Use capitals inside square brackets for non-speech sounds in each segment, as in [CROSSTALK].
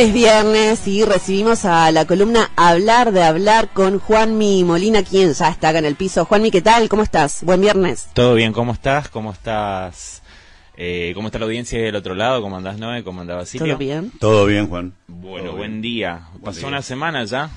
Es viernes y recibimos a la columna Hablar de Hablar con Juanmi Molina, quien ya está acá en el piso. Juanmi, ¿qué tal? ¿Cómo estás? Buen viernes. Todo bien, ¿cómo estás? ¿Cómo estás? Eh, ¿Cómo está la audiencia del otro lado? ¿Cómo andás, Noé? ¿Cómo andaba Silvio? ¿Todo bien? Todo bien, Juan. Bueno, Todo buen bien. día. Pasó día. una semana ya.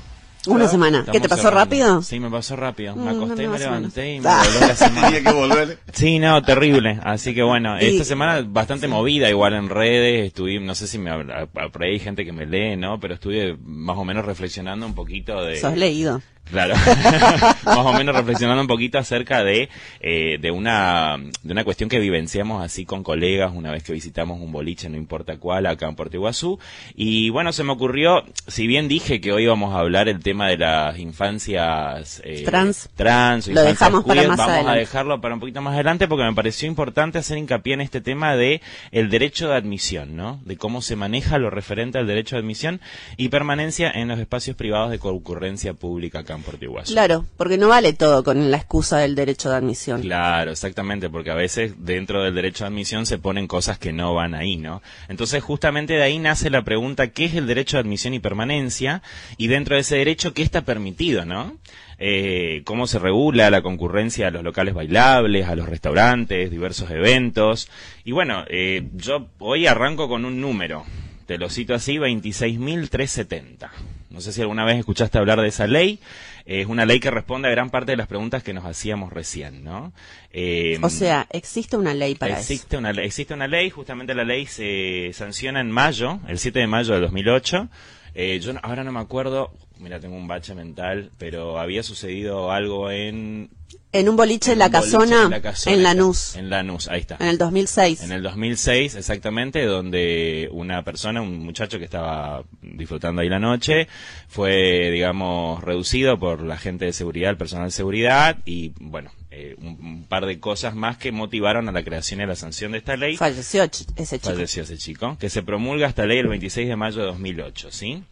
Una semana. ¿Qué te pasó cerrando. rápido? Sí, me pasó rápido. Me Mm, acosté, no, me levanté y me [LAUGHS] Ah. voló la semana. Tenía que volver. Sí, no, terrible. Así que bueno, Y- esta semana bastante movida, igual en redes. Estuve, no sé si me habla- por ahí hay gente que me lee, ¿no? Pero estuve más o menos reflexionando un poquito de. Sos leído. Claro, [LAUGHS] más o menos reflexionando un poquito acerca de, eh, de, una, de una cuestión que vivenciamos así con colegas una vez que visitamos un boliche, no importa cuál, acá en Puerto Iguazú. Y bueno, se me ocurrió, si bien dije que hoy íbamos a hablar el tema de las infancias eh, Trans. trans Lo infancias dejamos para más vamos a dejarlo para un poquito más adelante porque me pareció importante hacer hincapié en este tema de el derecho de admisión, ¿no? De cómo se maneja lo referente al derecho de admisión y permanencia en los espacios privados de concurrencia pública acá en Puerto Iguazú. Claro, porque no vale todo con la excusa del derecho de admisión. Claro, exactamente, porque a veces dentro del derecho de admisión se ponen cosas que no van ahí, ¿no? Entonces, justamente de ahí nace la pregunta, ¿qué es el derecho de admisión y permanencia? Y dentro de ese derecho, ¿qué está permitido, no? Eh, ¿Cómo se regula la concurrencia a los locales bailables, a los restaurantes, diversos eventos? Y bueno, eh, yo hoy arranco con un número, te lo cito así, 26.370. No sé si alguna vez escuchaste hablar de esa ley. Es una ley que responde a gran parte de las preguntas que nos hacíamos recién, ¿no? Eh, O sea, existe una ley para eso. existe una ley, existe una ley, justamente la ley se sanciona en mayo, el 7 de mayo de 2008. Eh, yo ahora no me acuerdo, mira, tengo un bache mental, pero había sucedido algo en En un boliche en la casona, en la casona, en Lanús, En Lanús, ahí está. en el 2006. En el 2006, exactamente, donde una persona, un muchacho que estaba disfrutando ahí la noche, fue, digamos, reducido por la gente de seguridad, el personal de seguridad, y bueno, eh, un, un par de cosas más que motivaron a la creación y a la sanción de esta ley. Falleció ese chico. Falleció ese chico, que se promulga esta ley el 26 de mayo de 2008, ¿sí?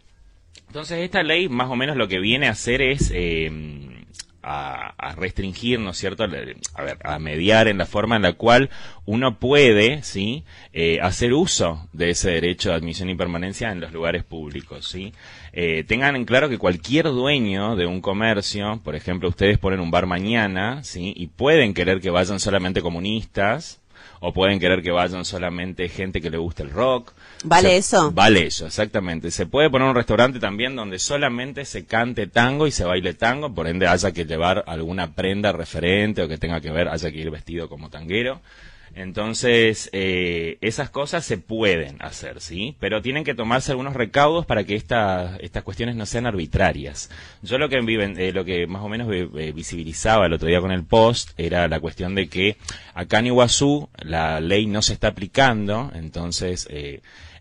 Entonces esta ley más o menos lo que viene a hacer es eh, a, a restringir, ¿no es cierto? A ver, a mediar en la forma en la cual uno puede, ¿sí? Eh, hacer uso de ese derecho de admisión y permanencia en los lugares públicos, ¿sí? Eh, tengan en claro que cualquier dueño de un comercio, por ejemplo, ustedes ponen un bar mañana, ¿sí? Y pueden querer que vayan solamente comunistas, o pueden querer que vayan solamente gente que le guste el rock. ¿Vale eso? Vale eso, exactamente. Se puede poner un restaurante también donde solamente se cante tango y se baile tango, por ende haya que llevar alguna prenda referente o que tenga que ver, haya que ir vestido como tanguero. Entonces, eh, esas cosas se pueden hacer, ¿sí? Pero tienen que tomarse algunos recaudos para que esta- estas cuestiones no sean arbitrarias. Yo lo que, eh, lo que más o menos eh, eh, visibilizaba el otro día con el post era la cuestión de que acá en Iguazú la ley no se está aplicando, entonces...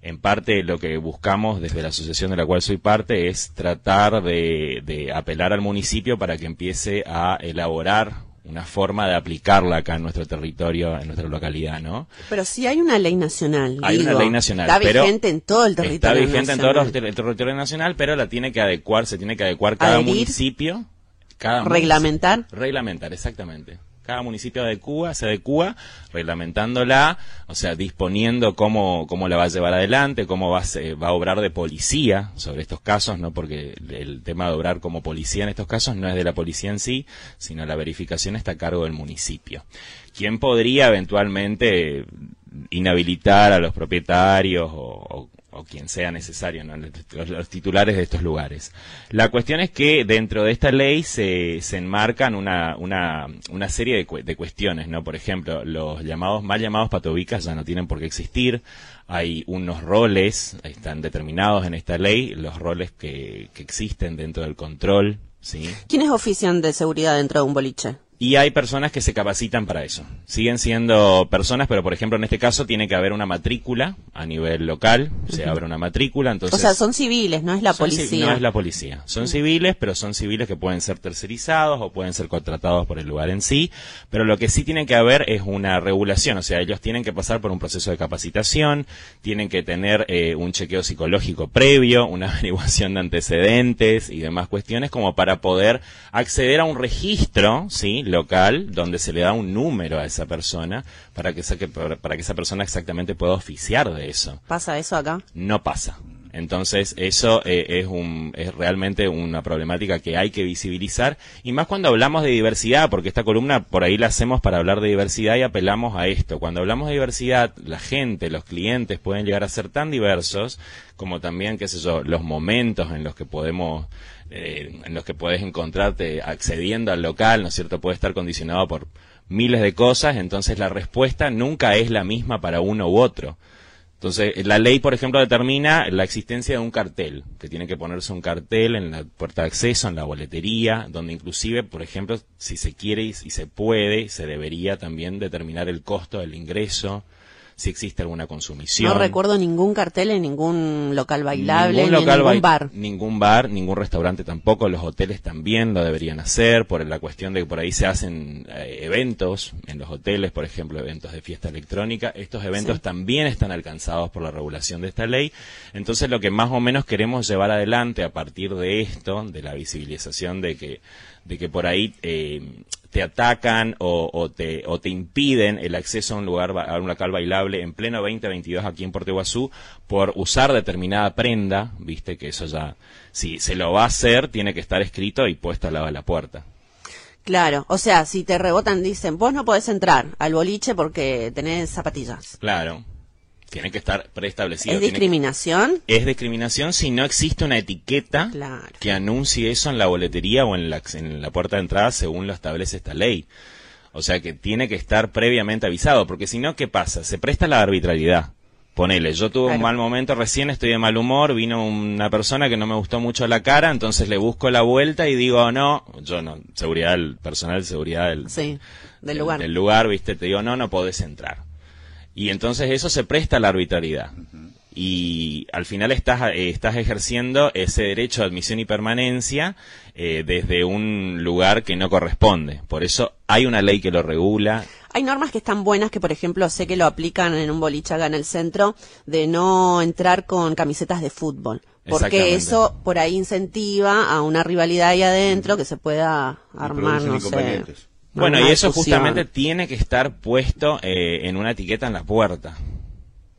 En parte lo que buscamos desde la asociación de la cual soy parte es tratar de apelar al municipio para que empiece a elaborar una forma de aplicarla acá en nuestro territorio, en nuestra localidad, ¿no? Pero sí hay una ley nacional. Hay una ley nacional, Está vigente en todo el territorio Está vigente en todo nacional. los ter- el territorio nacional, pero la tiene que adecuar, se tiene que adecuar cada Adherir. municipio. Cada Reglamentar. municipio- Reglamentar, exactamente. Cada municipio adecua, se adecua, reglamentándola, o sea, disponiendo cómo, cómo la va a llevar adelante, cómo va a, se- va a obrar de policía sobre estos casos, ¿no? Porque el tema de obrar como policía en estos casos no es de la policía en sí, sino la verificación está a cargo del municipio. ¿Quién podría eventualmente inhabilitar a los propietarios o- o quien sea necesario, ¿no? los, los titulares de estos lugares. La cuestión es que dentro de esta ley se, se enmarcan una, una, una serie de, de cuestiones, ¿no? Por ejemplo, los llamados, mal llamados patobicas ya no tienen por qué existir. Hay unos roles, están determinados en esta ley, los roles que, que existen dentro del control, ¿sí? ¿Quiénes ofician de seguridad dentro de un boliche? Y hay personas que se capacitan para eso. Siguen siendo personas, pero por ejemplo en este caso tiene que haber una matrícula a nivel local, se abre una matrícula, entonces... o sea, son civiles, no es la policía. No es la policía. Son civiles, pero son civiles que pueden ser tercerizados o pueden ser contratados por el lugar en sí. Pero lo que sí tiene que haber es una regulación. O sea, ellos tienen que pasar por un proceso de capacitación, tienen que tener eh, un chequeo psicológico previo, una [LAUGHS] averiguación de antecedentes y demás cuestiones como para poder acceder a un registro, ¿sí? Local donde se le da un número a esa persona para que, saque, para que esa persona exactamente pueda oficiar de eso. ¿Pasa eso acá? No pasa. Entonces, eso eh, es, un, es realmente una problemática que hay que visibilizar, y más cuando hablamos de diversidad, porque esta columna por ahí la hacemos para hablar de diversidad y apelamos a esto. Cuando hablamos de diversidad, la gente, los clientes pueden llegar a ser tan diversos como también, qué sé yo, los momentos en los que podemos eh, en los que puedes encontrarte accediendo al local, ¿no es cierto? Puede estar condicionado por miles de cosas, entonces la respuesta nunca es la misma para uno u otro. Entonces, la ley, por ejemplo, determina la existencia de un cartel, que tiene que ponerse un cartel en la puerta de acceso, en la boletería, donde inclusive, por ejemplo, si se quiere y se puede, se debería también determinar el costo del ingreso, si existe alguna consumición. No recuerdo ningún cartel en ningún local bailable, ningún, ni ningún bar. Ningún bar, ningún restaurante tampoco, los hoteles también lo deberían hacer, por la cuestión de que por ahí se hacen eh, eventos en los hoteles, por ejemplo, eventos de fiesta electrónica. Estos eventos también están alcanzados por la regulación de esta ley. Entonces, lo que más o menos queremos llevar adelante a partir de esto, de la visibilización de que, de que por ahí eh, te atacan o, te, o te impiden el acceso a un lugar, a un local bailable en pleno 2022 aquí en Puerto Iguazú por usar determinada prenda, viste que eso ya, si se lo va a hacer, tiene que estar escrito y puesto al lado de la puerta. Claro, o sea, si te rebotan, dicen, vos no podés entrar al boliche porque tenés zapatillas. Claro, tiene que estar preestablecido. ¿Es discriminación? es discriminación si no existe una etiqueta que anuncie eso en la boletería o en la, en la puerta de entrada según lo establece esta ley. O sea que tiene que estar previamente avisado, porque si no, ¿qué pasa? Se presta la arbitrariedad. Ponele, yo tuve un mal momento recién, estoy de mal humor, vino una persona que no me gustó mucho la cara, entonces le busco la vuelta y digo, no, yo no, seguridad, el personal de seguridad del, del lugar. Del lugar, viste, te digo, no, no podés entrar y entonces eso se presta a la arbitrariedad. Y al final estás, eh, estás ejerciendo ese derecho de admisión y permanencia eh, desde un lugar que no corresponde. Por eso hay una ley que lo regula. Hay normas que están buenas, que por ejemplo sé que lo aplican en un boliche acá en el centro, de no entrar con camisetas de fútbol. Porque eso por ahí incentiva a una rivalidad ahí adentro que se pueda armar, no sé. Bueno, y eso justamente tiene que estar puesto eh, en una etiqueta en la puerta.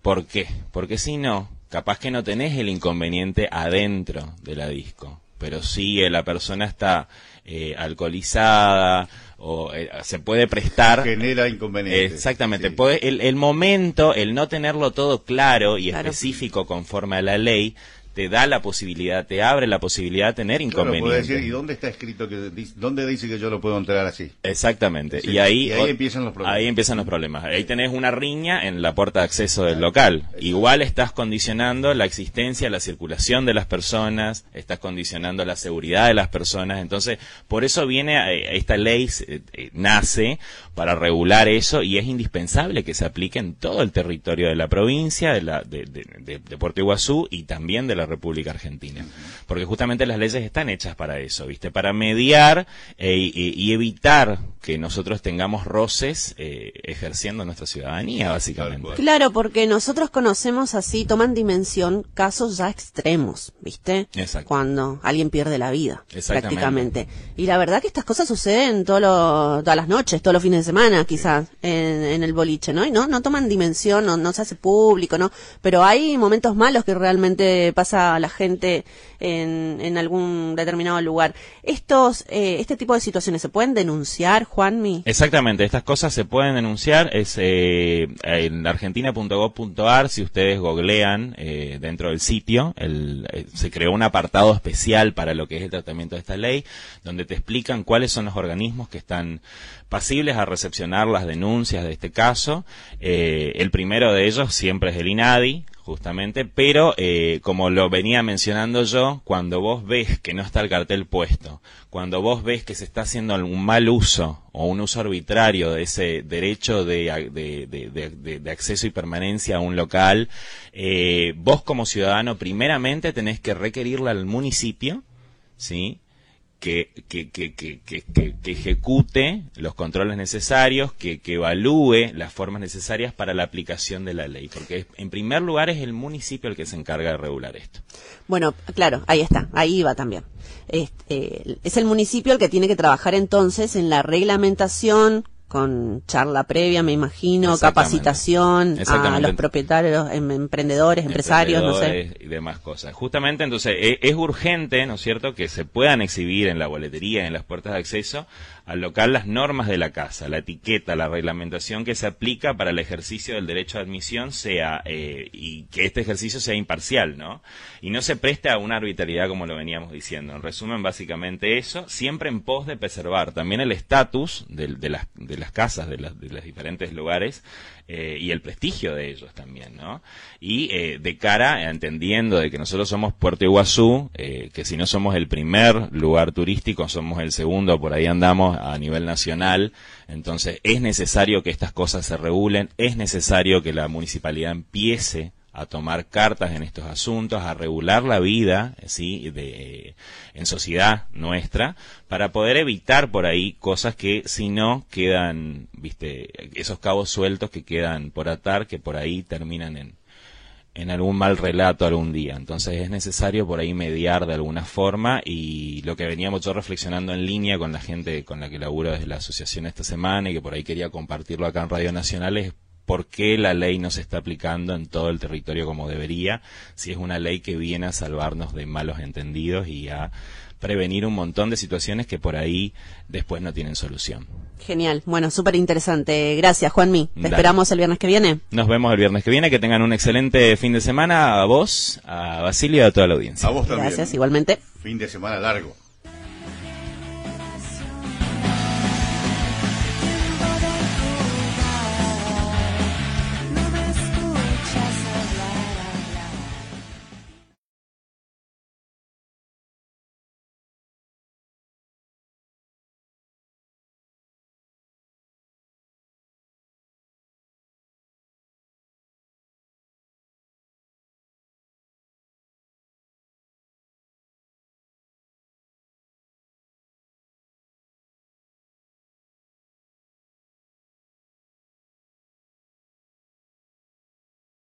¿Por qué? Porque si no, capaz que no tenés el inconveniente adentro de la disco, pero si la persona está eh, alcoholizada o eh, se puede prestar genera inconvenientes exactamente puede, el, momento el no tenerlo todo claro y específico conforme a la ley te da la posibilidad, te abre la posibilidad de tener inconvenientes. ¿y dónde está escrito que dónde dice que yo lo puedo entrar así? Exactamente. y ahí, ahí empiezan los problemas. Ahí empiezan los problemas. Ahí tenés una riña en la puerta de acceso del local. Igual estás condicionando la existencia, la circulación de las personas, estás condicionando la seguridad de las personas. Entonces, por eso viene eh, esta ley eh, eh, nace para regular eso y es indispensable que se aplique en todo el territorio de la provincia, de, la, de, de, de Puerto Iguazú y también de la República Argentina. Porque justamente las leyes están hechas para eso, ¿viste? Para mediar eh, y, evitar que nosotros tengamos roces eh, ejerciendo nuestra ciudadanía, básicamente. Claro, porque nosotros conocemos así, toman dimensión casos ya extremos, ¿viste? Exacto. Cuando alguien pierde la vida, prácticamente. Y la verdad que estas cosas suceden todas las noches, todos los fines de semana, quizás, en, el boliche, ¿no? Y no, no toman dimensión, no, no se hace público, ¿no? Pero hay momentos malos que realmente pasan a la gente en, en algún determinado lugar. Estos, eh, este tipo de situaciones se pueden denunciar, Juanmi. Exactamente, estas cosas se pueden denunciar. Es eh, en argentina.gov.ar, si ustedes googlean eh, dentro del sitio, el, se creó un apartado especial para lo que es el tratamiento de esta ley, donde te explican cuáles son los organismos que están pasibles a recepcionar las denuncias de este caso. el primero de ellos siempre es el INADI, justamente, pero eh, como lo venía mencionando yo, cuando vos ves que no está el cartel puesto, cuando vos ves que se está haciendo un mal uso o un uso arbitrario de ese derecho de, de, acceso y permanencia a un local, eh, vos como ciudadano primeramente tenés que requerirle al municipio, ¿sí? Que, que, que, que, ejecute los controles necesarios, que, evalúe las formas necesarias para la aplicación de la ley, porque en primer lugar es el municipio el que se encarga de regular esto. Bueno, claro, ahí está, ahí va también. Eh, es el municipio el que tiene que trabajar entonces en la reglamentación con charla previa, me imagino, capacitación a los propietarios, em, emprendedores, empresarios, no sé. Y demás cosas. Justamente, entonces, e, es, urgente, ¿no es cierto?, que se puedan exhibir en la boletería, en las puertas de acceso, al local las normas de la casa, la etiqueta, la reglamentación que se aplica para el ejercicio del derecho de admisión sea, eh, y que este ejercicio sea imparcial, ¿no? Y no se preste a una arbitrariedad como lo veníamos diciendo. En resumen, básicamente eso, siempre en pos de preservar también el estatus de, de, las, de las casas, de, las, de los diferentes lugares eh, y el prestigio de ellos también, ¿no? Y eh, de cara, entendiendo de que nosotros somos Puerto Iguazú, eh, que si no somos el primer lugar turístico, somos el segundo, por ahí andamos a nivel nacional, entonces es necesario que estas cosas se regulen, es necesario que la municipalidad empiece a tomar cartas en estos asuntos, a regular la vida, ¿sí? de, en sociedad nuestra, para poder evitar por ahí cosas que si no quedan, viste, esos cabos sueltos que quedan por atar, que por ahí terminan en, en algún mal relato algún día. Entonces es necesario por ahí mediar de alguna forma y lo que veníamos yo reflexionando en línea con la gente con la que laburo desde la asociación esta semana y que por ahí quería compartirlo acá en Radio Nacional es por qué la ley no se está aplicando en todo el territorio como debería, si es una ley que viene a salvarnos de malos entendidos y a prevenir un montón de situaciones que por ahí después no tienen solución. Genial, bueno, súper interesante. Gracias, Juanmi. Te esperamos el viernes que viene. Nos vemos el viernes que viene. Que tengan un excelente fin de semana a vos, a Basilio y a toda la audiencia. A vos también. Gracias, igualmente. Fin de semana largo.